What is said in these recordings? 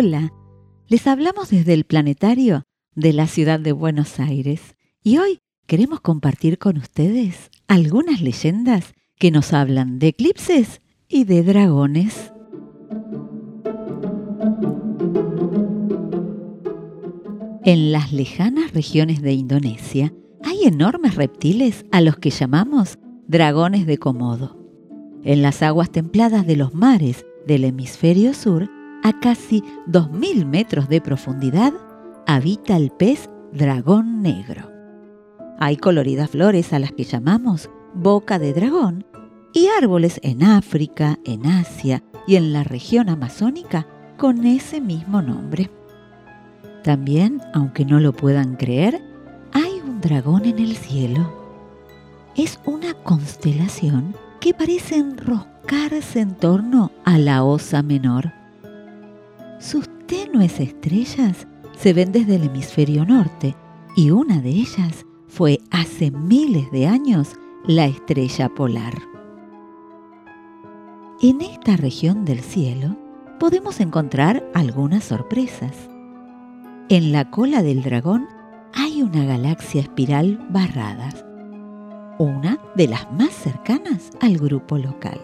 Hola, les hablamos desde el planetario de la ciudad de Buenos Aires y hoy queremos compartir con ustedes algunas leyendas que nos hablan de eclipses y de dragones. En las lejanas regiones de Indonesia hay enormes reptiles a los que llamamos dragones de Komodo. En las aguas templadas de los mares del hemisferio sur, a casi 2.000 metros de profundidad, habita el pez dragón negro. Hay coloridas flores a las que llamamos boca de dragón y árboles en África, en Asia y en la región amazónica con ese mismo nombre. También, aunque no lo puedan creer, hay un dragón en el cielo. Es una constelación que parece enroscarse en torno a la Osa Menor. Sus tenues estrellas se ven desde el hemisferio norte y una de ellas fue hace miles de años la estrella polar. En esta región del cielo podemos encontrar algunas sorpresas. En la cola del dragón hay una galaxia espiral barrada, una de las más cercanas al grupo local.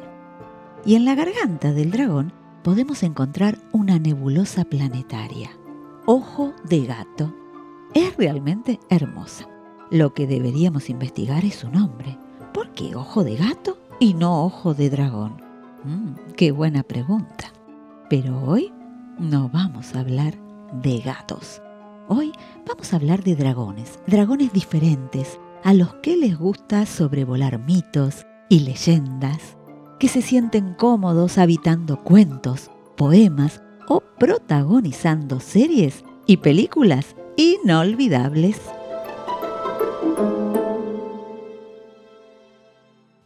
Y en la garganta del dragón podemos encontrar una nebulosa planetaria, Ojo de Gato. Es realmente hermosa. Lo que deberíamos investigar es su nombre. ¿Por qué ojo de gato y no ojo de dragón? Mm, qué buena pregunta. Pero hoy no vamos a hablar de gatos. Hoy vamos a hablar de dragones, dragones diferentes, a los que les gusta sobrevolar mitos y leyendas, que se sienten cómodos habitando cuentos, poemas o protagonizando series y películas inolvidables.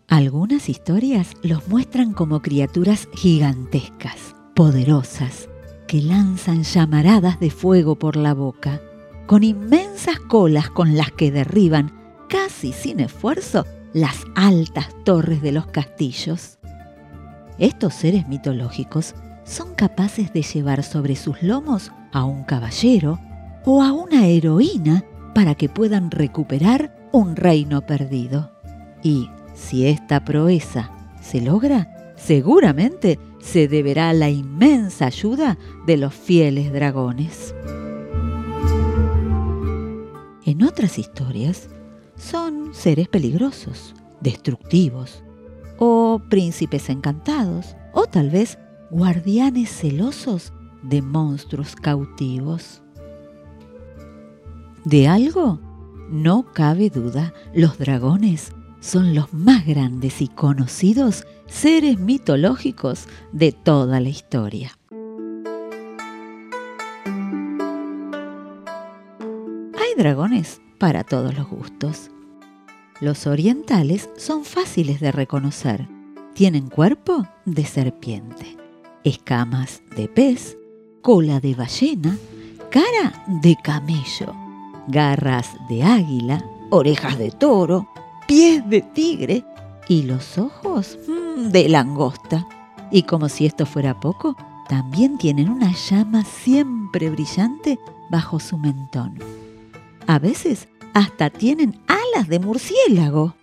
Algunas historias los muestran como criaturas gigantescas, poderosas, que lanzan llamaradas de fuego por la boca, con inmensas colas con las que derriban, casi sin esfuerzo, las altas torres de los castillos. Estos seres mitológicos son capaces de llevar sobre sus lomos a un caballero o a una heroína para que puedan recuperar un reino perdido. Y si esta proeza se logra, seguramente se deberá a la inmensa ayuda de los fieles dragones. En otras historias, son seres peligrosos, destructivos, o príncipes encantados, o tal vez guardianes celosos de monstruos cautivos. De algo no cabe duda, los dragones son los más grandes y conocidos seres mitológicos de toda la historia. Hay dragones para todos los gustos. Los orientales son fáciles de reconocer. Tienen cuerpo de serpiente, escamas de pez, cola de ballena, cara de camello, garras de águila, orejas de toro, pies de tigre y los ojos mm, de langosta. Y como si esto fuera poco, también tienen una llama siempre brillante bajo su mentón. A veces hasta tienen alas de murciélago.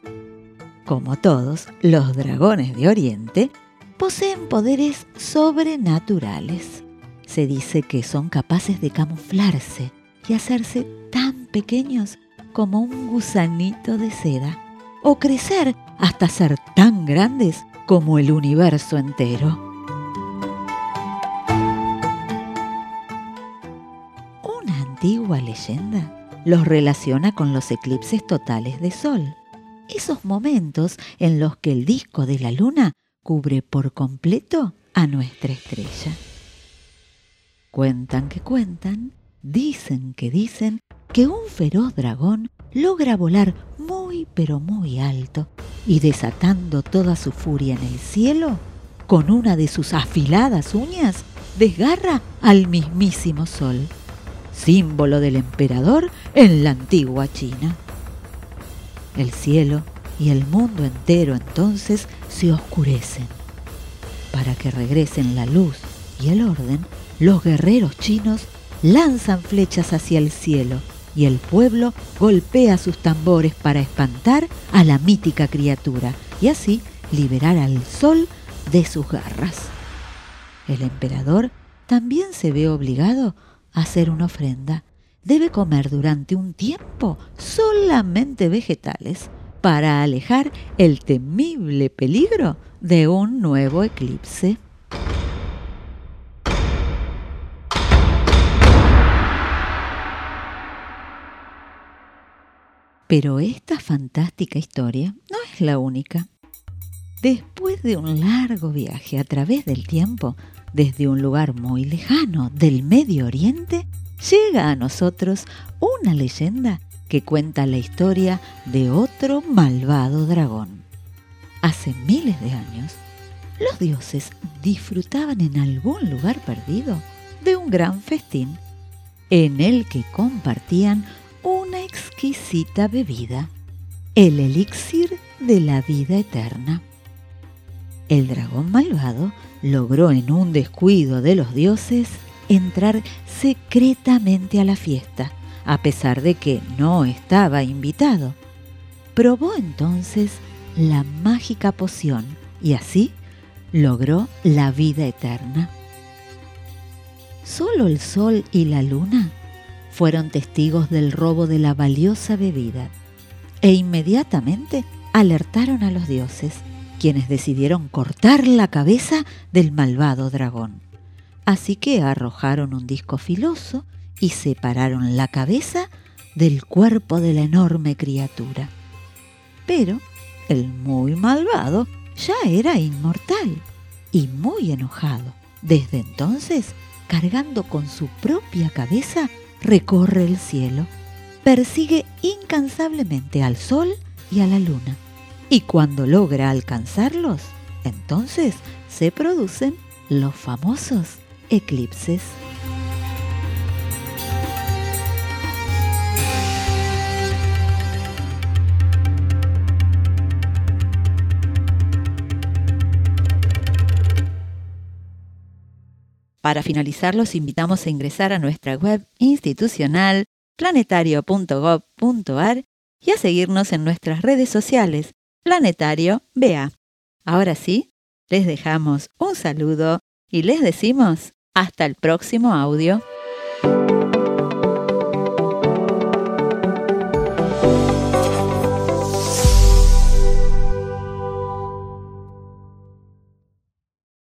Como todos, los dragones de Oriente poseen poderes sobrenaturales. Se dice que son capaces de camuflarse y hacerse tan pequeños como un gusanito de seda o crecer hasta ser tan grandes como el universo entero. Una antigua leyenda los relaciona con los eclipses totales de sol, esos momentos en los que el disco de la luna cubre por completo a nuestra estrella. Cuentan que cuentan, dicen que dicen que un feroz dragón logra volar muy pero muy alto y desatando toda su furia en el cielo, con una de sus afiladas uñas desgarra al mismísimo sol, símbolo del emperador en la antigua China. El cielo y el mundo entero entonces se oscurecen. Para que regresen la luz y el orden, los guerreros chinos lanzan flechas hacia el cielo y el pueblo golpea sus tambores para espantar a la mítica criatura y así liberar al sol de sus garras. El emperador también se ve obligado hacer una ofrenda. Debe comer durante un tiempo solamente vegetales para alejar el temible peligro de un nuevo eclipse. Pero esta fantástica historia no es la única. Después de un largo viaje a través del tiempo, desde un lugar muy lejano del Medio Oriente, llega a nosotros una leyenda que cuenta la historia de otro malvado dragón. Hace miles de años, los dioses disfrutaban en algún lugar perdido de un gran festín en el que compartían una exquisita bebida, el elixir de la vida eterna. El dragón malvado logró en un descuido de los dioses entrar secretamente a la fiesta, a pesar de que no estaba invitado. Probó entonces la mágica poción y así logró la vida eterna. Solo el sol y la luna fueron testigos del robo de la valiosa bebida e inmediatamente alertaron a los dioses, quienes decidieron cortar la cabeza del malvado dragón. Así que arrojaron un disco filoso y separaron la cabeza del cuerpo de la enorme criatura. Pero el muy malvado ya era inmortal y muy enojado. Desde entonces, cargando con su propia cabeza, recorre el cielo, persigue incansablemente al sol y a la luna. Y cuando logra alcanzarlos, entonces se producen los famosos eclipses. Para finalizar, los invitamos a ingresar a nuestra web institucional planetario.gov.ar y a seguirnos en nuestras redes sociales Planetario BA. Ahora sí, les dejamos un saludo y les decimos hasta el próximo audio.